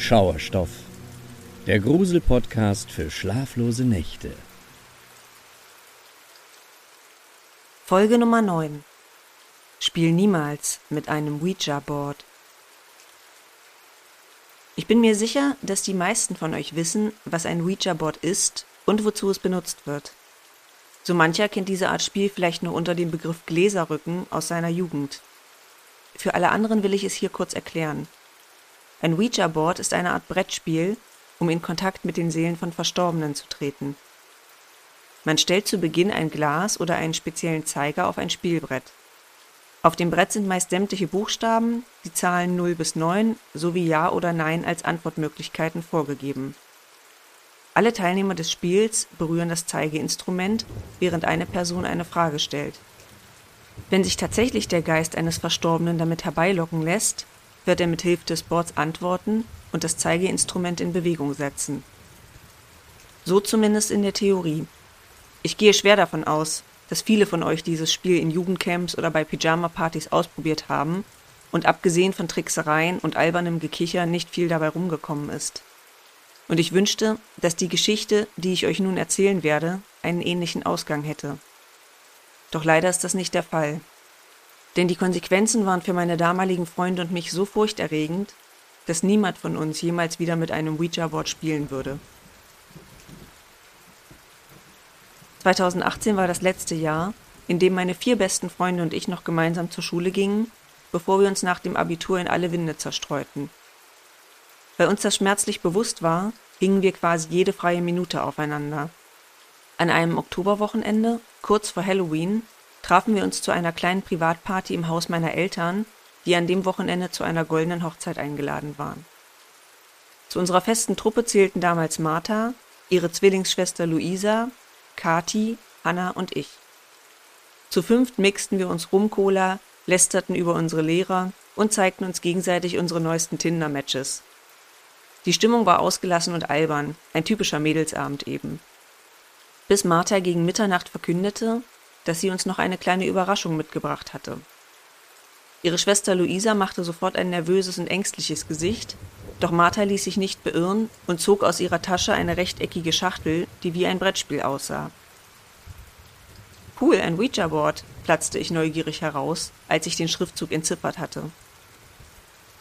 Schauerstoff, der Grusel-Podcast für schlaflose Nächte. Folge Nummer 9. Spiel niemals mit einem Ouija-Board. Ich bin mir sicher, dass die meisten von euch wissen, was ein Ouija-Board ist und wozu es benutzt wird. So mancher kennt diese Art Spiel vielleicht nur unter dem Begriff Gläserrücken aus seiner Jugend. Für alle anderen will ich es hier kurz erklären. Ein Ouija-Board ist eine Art Brettspiel, um in Kontakt mit den Seelen von Verstorbenen zu treten. Man stellt zu Beginn ein Glas oder einen speziellen Zeiger auf ein Spielbrett. Auf dem Brett sind meist sämtliche Buchstaben, die Zahlen 0 bis 9 sowie Ja oder Nein als Antwortmöglichkeiten vorgegeben. Alle Teilnehmer des Spiels berühren das Zeigeinstrument, während eine Person eine Frage stellt. Wenn sich tatsächlich der Geist eines Verstorbenen damit herbeilocken lässt, wird er mit Hilfe des Boards antworten und das Zeigeinstrument in Bewegung setzen. So zumindest in der Theorie. Ich gehe schwer davon aus, dass viele von euch dieses Spiel in Jugendcamps oder bei Pyjama-Partys ausprobiert haben und abgesehen von Tricksereien und albernem Gekicher nicht viel dabei rumgekommen ist. Und ich wünschte, dass die Geschichte, die ich euch nun erzählen werde, einen ähnlichen Ausgang hätte. Doch leider ist das nicht der Fall. Denn die Konsequenzen waren für meine damaligen Freunde und mich so furchterregend, dass niemand von uns jemals wieder mit einem Ouija-Board spielen würde. 2018 war das letzte Jahr, in dem meine vier besten Freunde und ich noch gemeinsam zur Schule gingen, bevor wir uns nach dem Abitur in alle Winde zerstreuten. Weil uns das schmerzlich bewusst war, gingen wir quasi jede freie Minute aufeinander. An einem Oktoberwochenende, kurz vor Halloween, trafen wir uns zu einer kleinen Privatparty im Haus meiner Eltern, die an dem Wochenende zu einer goldenen Hochzeit eingeladen waren. Zu unserer festen Truppe zählten damals Martha, ihre Zwillingsschwester Luisa, Kati, Anna und ich. Zu fünft mixten wir uns Rum-Cola, lästerten über unsere Lehrer und zeigten uns gegenseitig unsere neuesten Tinder-Matches. Die Stimmung war ausgelassen und albern, ein typischer Mädelsabend eben. Bis Martha gegen Mitternacht verkündete, dass sie uns noch eine kleine Überraschung mitgebracht hatte. Ihre Schwester Luisa machte sofort ein nervöses und ängstliches Gesicht, doch Martha ließ sich nicht beirren und zog aus ihrer Tasche eine rechteckige Schachtel, die wie ein Brettspiel aussah. Cool, ein Ouija-Board, platzte ich neugierig heraus, als ich den Schriftzug entziffert hatte.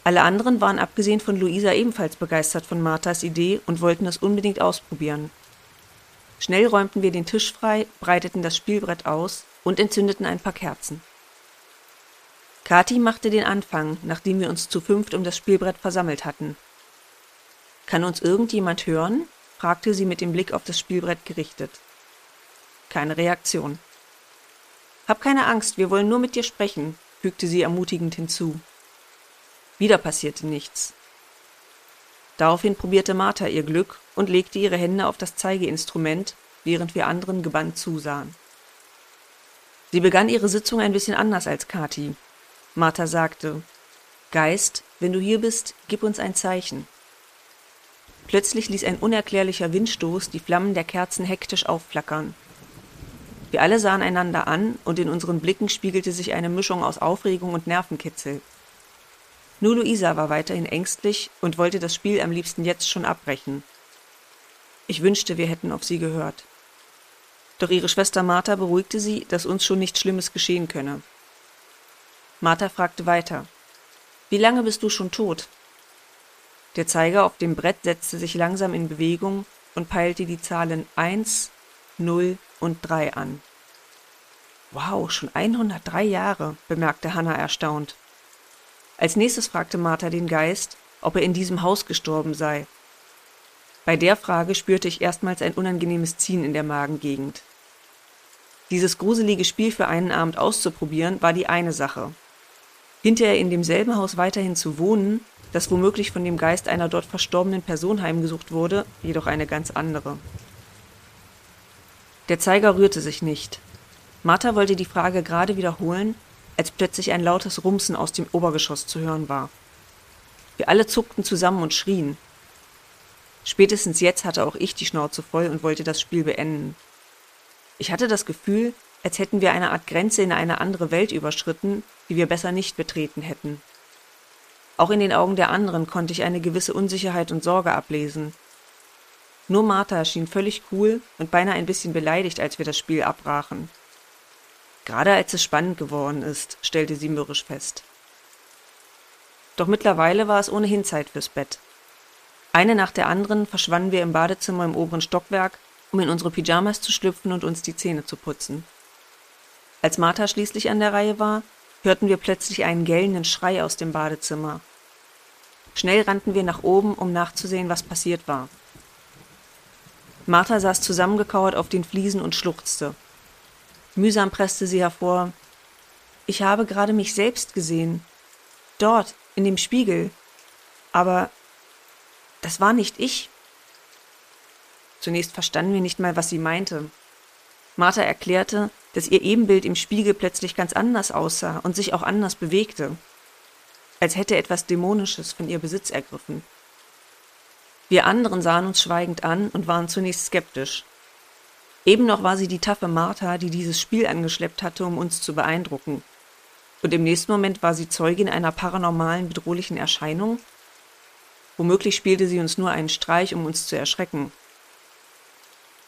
Alle anderen waren abgesehen von Luisa ebenfalls begeistert von Marthas Idee und wollten es unbedingt ausprobieren. Schnell räumten wir den Tisch frei, breiteten das Spielbrett aus und entzündeten ein paar Kerzen. Kathi machte den Anfang, nachdem wir uns zu fünft um das Spielbrett versammelt hatten. Kann uns irgendjemand hören? fragte sie mit dem Blick auf das Spielbrett gerichtet. Keine Reaktion. Hab keine Angst, wir wollen nur mit dir sprechen, fügte sie ermutigend hinzu. Wieder passierte nichts. Daraufhin probierte Martha ihr Glück und legte ihre Hände auf das Zeigeinstrument, während wir anderen gebannt zusahen. Sie begann ihre Sitzung ein bisschen anders als Kathi. Martha sagte, Geist, wenn du hier bist, gib uns ein Zeichen. Plötzlich ließ ein unerklärlicher Windstoß die Flammen der Kerzen hektisch aufflackern. Wir alle sahen einander an, und in unseren Blicken spiegelte sich eine Mischung aus Aufregung und Nervenkitzel. Nur Luisa war weiterhin ängstlich und wollte das Spiel am liebsten jetzt schon abbrechen. Ich wünschte, wir hätten auf sie gehört. Doch ihre Schwester Martha beruhigte sie, dass uns schon nichts Schlimmes geschehen könne. Martha fragte weiter. Wie lange bist du schon tot? Der Zeiger auf dem Brett setzte sich langsam in Bewegung und peilte die Zahlen 1, 0 und 3 an. Wow, schon 103 Jahre, bemerkte Hannah erstaunt. Als nächstes fragte Martha den Geist, ob er in diesem Haus gestorben sei. Bei der Frage spürte ich erstmals ein unangenehmes Ziehen in der Magengegend. Dieses gruselige Spiel für einen Abend auszuprobieren, war die eine Sache. Hinterher in demselben Haus weiterhin zu wohnen, das womöglich von dem Geist einer dort verstorbenen Person heimgesucht wurde, jedoch eine ganz andere. Der Zeiger rührte sich nicht. Martha wollte die Frage gerade wiederholen, als plötzlich ein lautes Rumsen aus dem Obergeschoss zu hören war. Wir alle zuckten zusammen und schrien. Spätestens jetzt hatte auch ich die Schnauze voll und wollte das Spiel beenden. Ich hatte das Gefühl, als hätten wir eine Art Grenze in eine andere Welt überschritten, die wir besser nicht betreten hätten. Auch in den Augen der anderen konnte ich eine gewisse Unsicherheit und Sorge ablesen. Nur Martha schien völlig cool und beinahe ein bisschen beleidigt, als wir das Spiel abbrachen. Gerade als es spannend geworden ist, stellte sie mürrisch fest. Doch mittlerweile war es ohnehin Zeit fürs Bett. Eine nach der anderen verschwanden wir im Badezimmer im oberen Stockwerk, um in unsere Pyjamas zu schlüpfen und uns die Zähne zu putzen. Als Martha schließlich an der Reihe war, hörten wir plötzlich einen gellenden Schrei aus dem Badezimmer. Schnell rannten wir nach oben, um nachzusehen, was passiert war. Martha saß zusammengekauert auf den Fliesen und schluchzte. Mühsam presste sie hervor Ich habe gerade mich selbst gesehen. Dort, in dem Spiegel. Aber das war nicht ich. Zunächst verstanden wir nicht mal, was sie meinte. Martha erklärte, dass ihr Ebenbild im Spiegel plötzlich ganz anders aussah und sich auch anders bewegte, als hätte etwas Dämonisches von ihr Besitz ergriffen. Wir anderen sahen uns schweigend an und waren zunächst skeptisch. Eben noch war sie die taffe Martha, die dieses Spiel angeschleppt hatte, um uns zu beeindrucken. Und im nächsten Moment war sie Zeugin einer paranormalen, bedrohlichen Erscheinung? Womöglich spielte sie uns nur einen Streich, um uns zu erschrecken.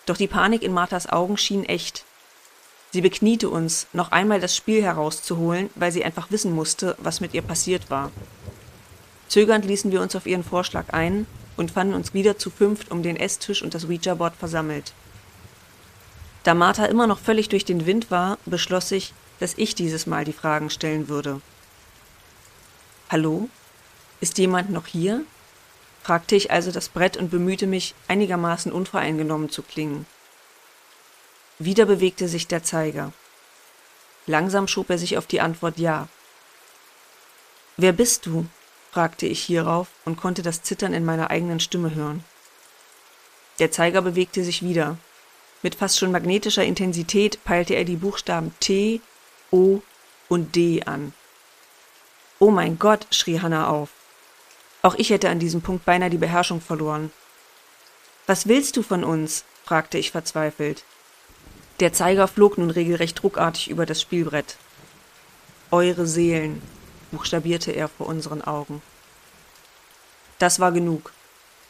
Doch die Panik in Marthas Augen schien echt. Sie bekniete uns, noch einmal das Spiel herauszuholen, weil sie einfach wissen musste, was mit ihr passiert war. Zögernd ließen wir uns auf ihren Vorschlag ein und fanden uns wieder zu fünft um den Esstisch und das Ouija-Board versammelt. Da Martha immer noch völlig durch den Wind war, beschloss ich, dass ich dieses Mal die Fragen stellen würde. Hallo? Ist jemand noch hier? fragte ich also das Brett und bemühte mich, einigermaßen unvoreingenommen zu klingen. Wieder bewegte sich der Zeiger. Langsam schob er sich auf die Antwort Ja. Wer bist du? fragte ich hierauf und konnte das Zittern in meiner eigenen Stimme hören. Der Zeiger bewegte sich wieder. Mit fast schon magnetischer Intensität peilte er die Buchstaben T, O und D an. Oh mein Gott, schrie Hannah auf. Auch ich hätte an diesem Punkt beinahe die Beherrschung verloren. Was willst du von uns? fragte ich verzweifelt. Der Zeiger flog nun regelrecht ruckartig über das Spielbrett. Eure Seelen, buchstabierte er vor unseren Augen. Das war genug.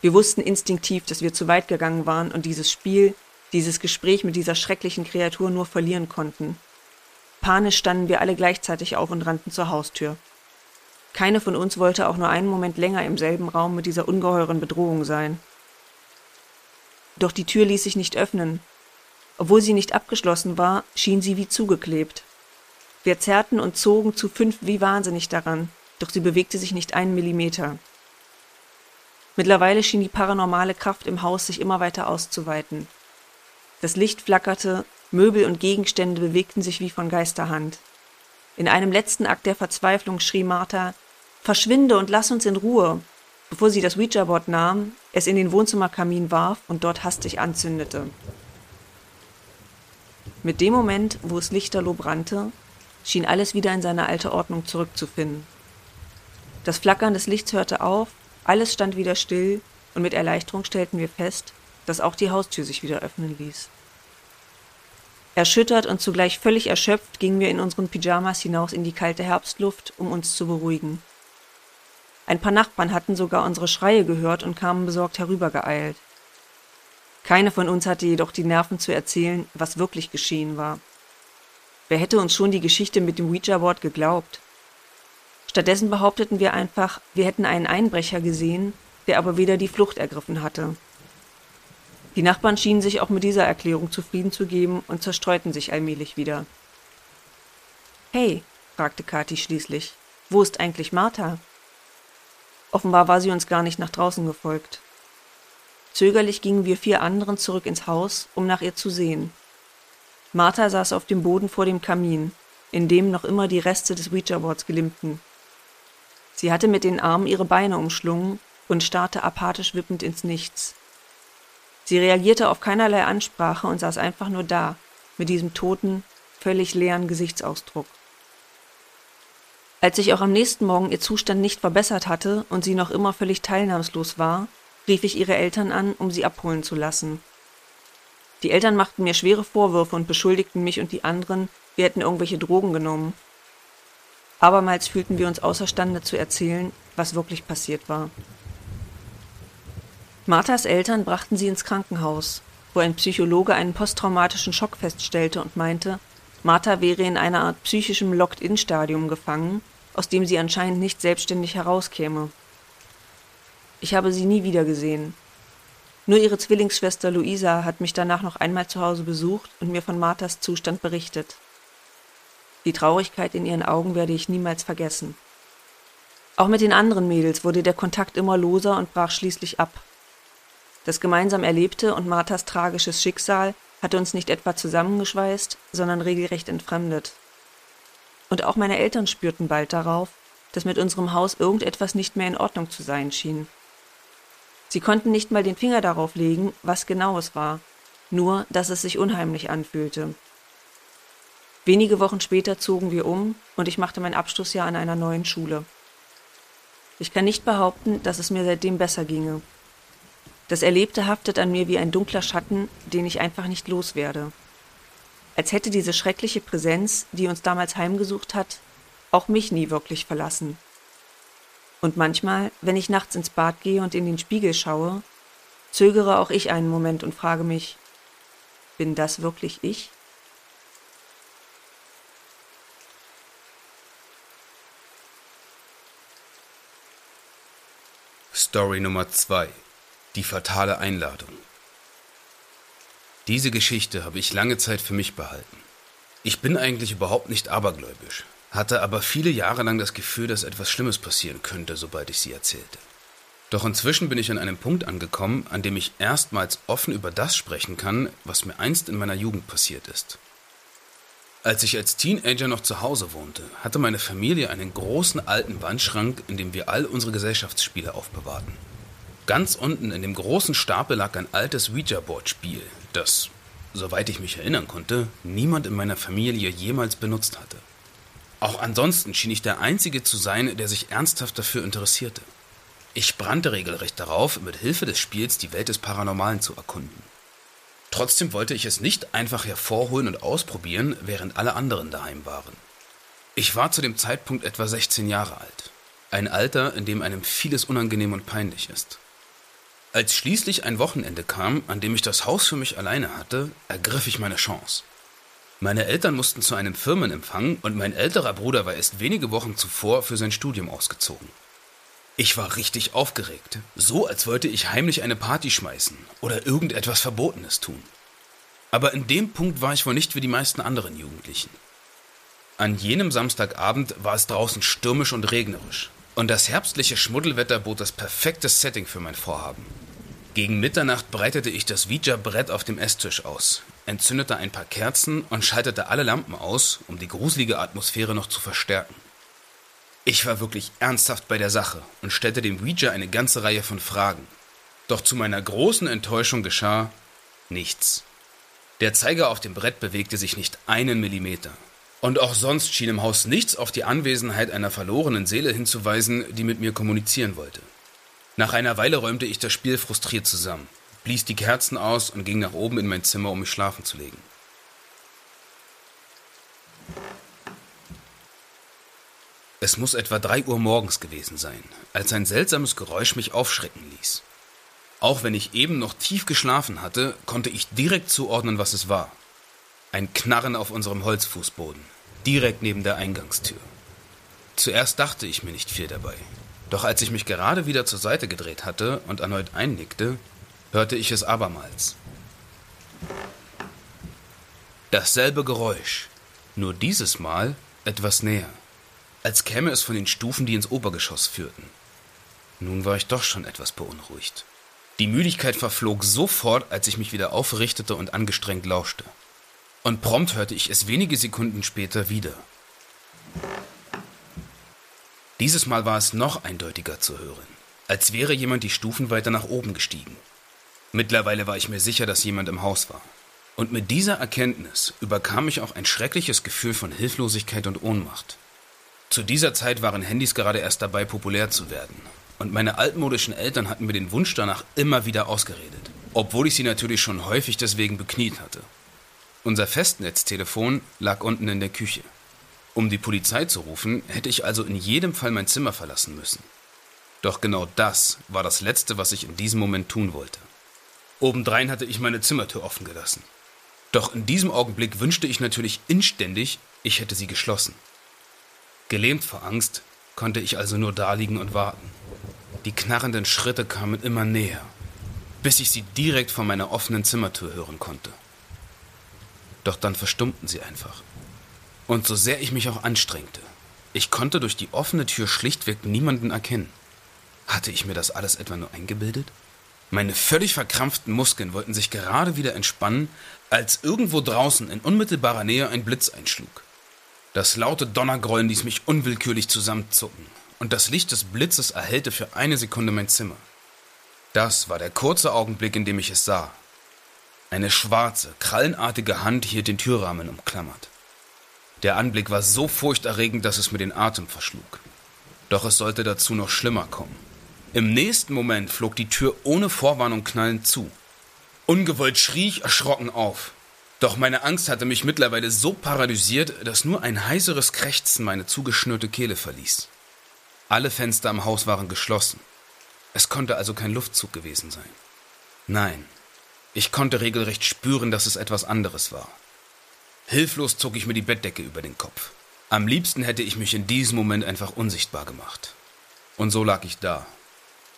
Wir wussten instinktiv, dass wir zu weit gegangen waren und dieses Spiel, dieses Gespräch mit dieser schrecklichen Kreatur nur verlieren konnten. Panisch standen wir alle gleichzeitig auf und rannten zur Haustür. Keine von uns wollte auch nur einen Moment länger im selben Raum mit dieser ungeheuren Bedrohung sein. Doch die Tür ließ sich nicht öffnen, obwohl sie nicht abgeschlossen war, schien sie wie zugeklebt. Wir zerrten und zogen zu fünf wie wahnsinnig daran, doch sie bewegte sich nicht einen Millimeter. Mittlerweile schien die paranormale Kraft im Haus sich immer weiter auszuweiten. Das Licht flackerte, Möbel und Gegenstände bewegten sich wie von Geisterhand. In einem letzten Akt der Verzweiflung schrie Martha Verschwinde und lass uns in Ruhe, bevor sie das Ouija-Board nahm, es in den Wohnzimmerkamin warf und dort hastig anzündete. Mit dem Moment, wo es lichterloh brannte, schien alles wieder in seine alte Ordnung zurückzufinden. Das Flackern des Lichts hörte auf, alles stand wieder still, und mit Erleichterung stellten wir fest, dass auch die Haustür sich wieder öffnen ließ. Erschüttert und zugleich völlig erschöpft gingen wir in unseren Pyjamas hinaus in die kalte Herbstluft, um uns zu beruhigen. Ein paar Nachbarn hatten sogar unsere Schreie gehört und kamen besorgt herübergeeilt. Keine von uns hatte jedoch die Nerven zu erzählen, was wirklich geschehen war. Wer hätte uns schon die Geschichte mit dem Ouija-Board geglaubt? Stattdessen behaupteten wir einfach, wir hätten einen Einbrecher gesehen, der aber weder die Flucht ergriffen hatte. Die Nachbarn schienen sich auch mit dieser Erklärung zufrieden zu geben und zerstreuten sich allmählich wieder. Hey, fragte Kathi schließlich, wo ist eigentlich Martha? Offenbar war sie uns gar nicht nach draußen gefolgt. Zögerlich gingen wir vier anderen zurück ins Haus, um nach ihr zu sehen. Martha saß auf dem Boden vor dem Kamin, in dem noch immer die Reste des Ouija-Boards glimmten. Sie hatte mit den Armen ihre Beine umschlungen und starrte apathisch wippend ins Nichts. Sie reagierte auf keinerlei Ansprache und saß einfach nur da, mit diesem toten, völlig leeren Gesichtsausdruck. Als sich auch am nächsten Morgen ihr Zustand nicht verbessert hatte und sie noch immer völlig teilnahmslos war, rief ich ihre Eltern an, um sie abholen zu lassen. Die Eltern machten mir schwere Vorwürfe und beschuldigten mich und die anderen, wir hätten irgendwelche Drogen genommen. Abermals fühlten wir uns außerstande zu erzählen, was wirklich passiert war. Marthas Eltern brachten sie ins Krankenhaus, wo ein Psychologe einen posttraumatischen Schock feststellte und meinte, Martha wäre in einer Art psychischem Locked-in-Stadium gefangen, aus dem sie anscheinend nicht selbstständig herauskäme. Ich habe sie nie wieder gesehen. Nur ihre Zwillingsschwester Luisa hat mich danach noch einmal zu Hause besucht und mir von Marthas Zustand berichtet. Die Traurigkeit in ihren Augen werde ich niemals vergessen. Auch mit den anderen Mädels wurde der Kontakt immer loser und brach schließlich ab. Das gemeinsam Erlebte und Marthas tragisches Schicksal hatte uns nicht etwa zusammengeschweißt, sondern regelrecht entfremdet. Und auch meine Eltern spürten bald darauf, dass mit unserem Haus irgendetwas nicht mehr in Ordnung zu sein schien. Sie konnten nicht mal den Finger darauf legen, was genau es war, nur dass es sich unheimlich anfühlte. Wenige Wochen später zogen wir um und ich machte mein Abschlussjahr an einer neuen Schule. Ich kann nicht behaupten, dass es mir seitdem besser ginge. Das Erlebte haftet an mir wie ein dunkler Schatten, den ich einfach nicht loswerde. Als hätte diese schreckliche Präsenz, die uns damals heimgesucht hat, auch mich nie wirklich verlassen. Und manchmal, wenn ich nachts ins Bad gehe und in den Spiegel schaue, zögere auch ich einen Moment und frage mich, bin das wirklich ich? Story Nummer 2 die fatale Einladung. Diese Geschichte habe ich lange Zeit für mich behalten. Ich bin eigentlich überhaupt nicht abergläubisch, hatte aber viele Jahre lang das Gefühl, dass etwas Schlimmes passieren könnte, sobald ich sie erzählte. Doch inzwischen bin ich an einem Punkt angekommen, an dem ich erstmals offen über das sprechen kann, was mir einst in meiner Jugend passiert ist. Als ich als Teenager noch zu Hause wohnte, hatte meine Familie einen großen alten Wandschrank, in dem wir all unsere Gesellschaftsspiele aufbewahrten. Ganz unten in dem großen Stapel lag ein altes Ouija-Board-Spiel, das, soweit ich mich erinnern konnte, niemand in meiner Familie jemals benutzt hatte. Auch ansonsten schien ich der Einzige zu sein, der sich ernsthaft dafür interessierte. Ich brannte regelrecht darauf, mit Hilfe des Spiels die Welt des Paranormalen zu erkunden. Trotzdem wollte ich es nicht einfach hervorholen und ausprobieren, während alle anderen daheim waren. Ich war zu dem Zeitpunkt etwa 16 Jahre alt. Ein Alter, in dem einem vieles unangenehm und peinlich ist. Als schließlich ein Wochenende kam, an dem ich das Haus für mich alleine hatte, ergriff ich meine Chance. Meine Eltern mussten zu einem Firmenempfang und mein älterer Bruder war erst wenige Wochen zuvor für sein Studium ausgezogen. Ich war richtig aufgeregt, so als wollte ich heimlich eine Party schmeißen oder irgendetwas Verbotenes tun. Aber in dem Punkt war ich wohl nicht wie die meisten anderen Jugendlichen. An jenem Samstagabend war es draußen stürmisch und regnerisch, und das herbstliche Schmuddelwetter bot das perfekte Setting für mein Vorhaben. Gegen Mitternacht breitete ich das Ouija-Brett auf dem Esstisch aus, entzündete ein paar Kerzen und schaltete alle Lampen aus, um die gruselige Atmosphäre noch zu verstärken. Ich war wirklich ernsthaft bei der Sache und stellte dem Ouija eine ganze Reihe von Fragen. Doch zu meiner großen Enttäuschung geschah nichts. Der Zeiger auf dem Brett bewegte sich nicht einen Millimeter. Und auch sonst schien im Haus nichts auf die Anwesenheit einer verlorenen Seele hinzuweisen, die mit mir kommunizieren wollte. Nach einer Weile räumte ich das Spiel frustriert zusammen, blies die Kerzen aus und ging nach oben in mein Zimmer, um mich schlafen zu legen. Es muss etwa drei Uhr morgens gewesen sein, als ein seltsames Geräusch mich aufschrecken ließ. Auch wenn ich eben noch tief geschlafen hatte, konnte ich direkt zuordnen, was es war. Ein Knarren auf unserem Holzfußboden, direkt neben der Eingangstür. Zuerst dachte ich mir nicht viel dabei, doch als ich mich gerade wieder zur Seite gedreht hatte und erneut einnickte, hörte ich es abermals. Dasselbe Geräusch, nur dieses Mal etwas näher, als käme es von den Stufen, die ins Obergeschoss führten. Nun war ich doch schon etwas beunruhigt. Die Müdigkeit verflog sofort, als ich mich wieder aufrichtete und angestrengt lauschte. Und prompt hörte ich es wenige Sekunden später wieder. Dieses Mal war es noch eindeutiger zu hören, als wäre jemand die Stufen weiter nach oben gestiegen. Mittlerweile war ich mir sicher, dass jemand im Haus war. Und mit dieser Erkenntnis überkam mich auch ein schreckliches Gefühl von Hilflosigkeit und Ohnmacht. Zu dieser Zeit waren Handys gerade erst dabei, populär zu werden. Und meine altmodischen Eltern hatten mir den Wunsch danach immer wieder ausgeredet. Obwohl ich sie natürlich schon häufig deswegen bekniet hatte. Unser Festnetztelefon lag unten in der Küche. Um die Polizei zu rufen, hätte ich also in jedem Fall mein Zimmer verlassen müssen. Doch genau das war das Letzte, was ich in diesem Moment tun wollte. Obendrein hatte ich meine Zimmertür offen gelassen. Doch in diesem Augenblick wünschte ich natürlich inständig, ich hätte sie geschlossen. Gelähmt vor Angst konnte ich also nur daliegen und warten. Die knarrenden Schritte kamen immer näher, bis ich sie direkt vor meiner offenen Zimmertür hören konnte. Doch dann verstummten sie einfach. Und so sehr ich mich auch anstrengte, ich konnte durch die offene Tür schlichtweg niemanden erkennen. Hatte ich mir das alles etwa nur eingebildet? Meine völlig verkrampften Muskeln wollten sich gerade wieder entspannen, als irgendwo draußen in unmittelbarer Nähe ein Blitz einschlug. Das laute Donnergrollen ließ mich unwillkürlich zusammenzucken, und das Licht des Blitzes erhellte für eine Sekunde mein Zimmer. Das war der kurze Augenblick, in dem ich es sah. Eine schwarze, krallenartige Hand hielt den Türrahmen umklammert. Der Anblick war so furchterregend, dass es mir den Atem verschlug. Doch es sollte dazu noch schlimmer kommen. Im nächsten Moment flog die Tür ohne Vorwarnung knallend zu. Ungewollt schrie ich erschrocken auf. Doch meine Angst hatte mich mittlerweile so paralysiert, dass nur ein heiseres Krächzen meine zugeschnürte Kehle verließ. Alle Fenster am Haus waren geschlossen. Es konnte also kein Luftzug gewesen sein. Nein, ich konnte regelrecht spüren, dass es etwas anderes war. Hilflos zog ich mir die Bettdecke über den Kopf. Am liebsten hätte ich mich in diesem Moment einfach unsichtbar gemacht. Und so lag ich da,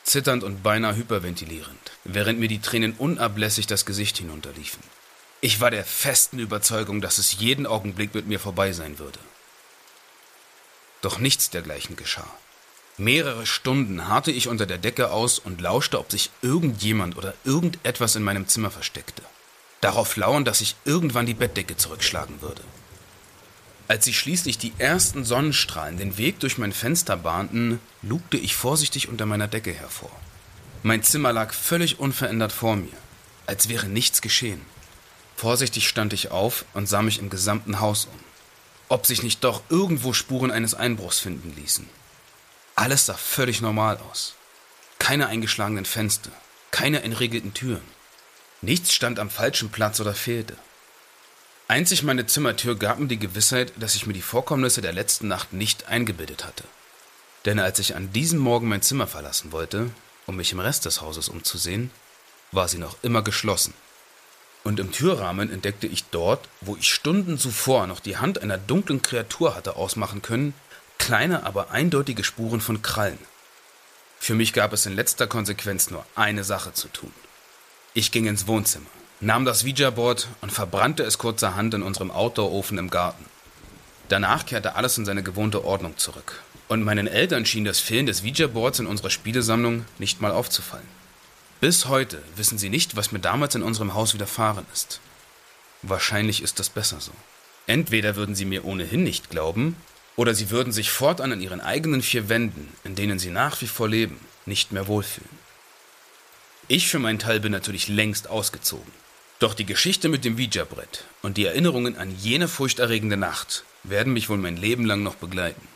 zitternd und beinahe hyperventilierend, während mir die Tränen unablässig das Gesicht hinunterliefen. Ich war der festen Überzeugung, dass es jeden Augenblick mit mir vorbei sein würde. Doch nichts dergleichen geschah. Mehrere Stunden harrte ich unter der Decke aus und lauschte, ob sich irgendjemand oder irgendetwas in meinem Zimmer versteckte. Darauf lauern, dass ich irgendwann die Bettdecke zurückschlagen würde. Als sich schließlich die ersten Sonnenstrahlen den Weg durch mein Fenster bahnten, lugte ich vorsichtig unter meiner Decke hervor. Mein Zimmer lag völlig unverändert vor mir, als wäre nichts geschehen. Vorsichtig stand ich auf und sah mich im gesamten Haus um, ob sich nicht doch irgendwo Spuren eines Einbruchs finden ließen. Alles sah völlig normal aus. Keine eingeschlagenen Fenster, keine entriegelten Türen. Nichts stand am falschen Platz oder fehlte. Einzig meine Zimmertür gab mir die Gewissheit, dass ich mir die Vorkommnisse der letzten Nacht nicht eingebildet hatte. Denn als ich an diesem Morgen mein Zimmer verlassen wollte, um mich im Rest des Hauses umzusehen, war sie noch immer geschlossen. Und im Türrahmen entdeckte ich dort, wo ich Stunden zuvor noch die Hand einer dunklen Kreatur hatte ausmachen können, kleine, aber eindeutige Spuren von Krallen. Für mich gab es in letzter Konsequenz nur eine Sache zu tun. Ich ging ins Wohnzimmer nahm das Ouija-Board und verbrannte es kurzerhand in unserem Outdoor-Ofen im Garten. Danach kehrte alles in seine gewohnte Ordnung zurück. Und meinen Eltern schien das Fehlen des Ouija-Boards in unserer Spielesammlung nicht mal aufzufallen. Bis heute wissen sie nicht, was mir damals in unserem Haus widerfahren ist. Wahrscheinlich ist das besser so. Entweder würden sie mir ohnehin nicht glauben, oder sie würden sich fortan in ihren eigenen vier Wänden, in denen sie nach wie vor leben, nicht mehr wohlfühlen. Ich für meinen Teil bin natürlich längst ausgezogen. Doch die Geschichte mit dem Ouija-Brett und die Erinnerungen an jene furchterregende Nacht werden mich wohl mein Leben lang noch begleiten.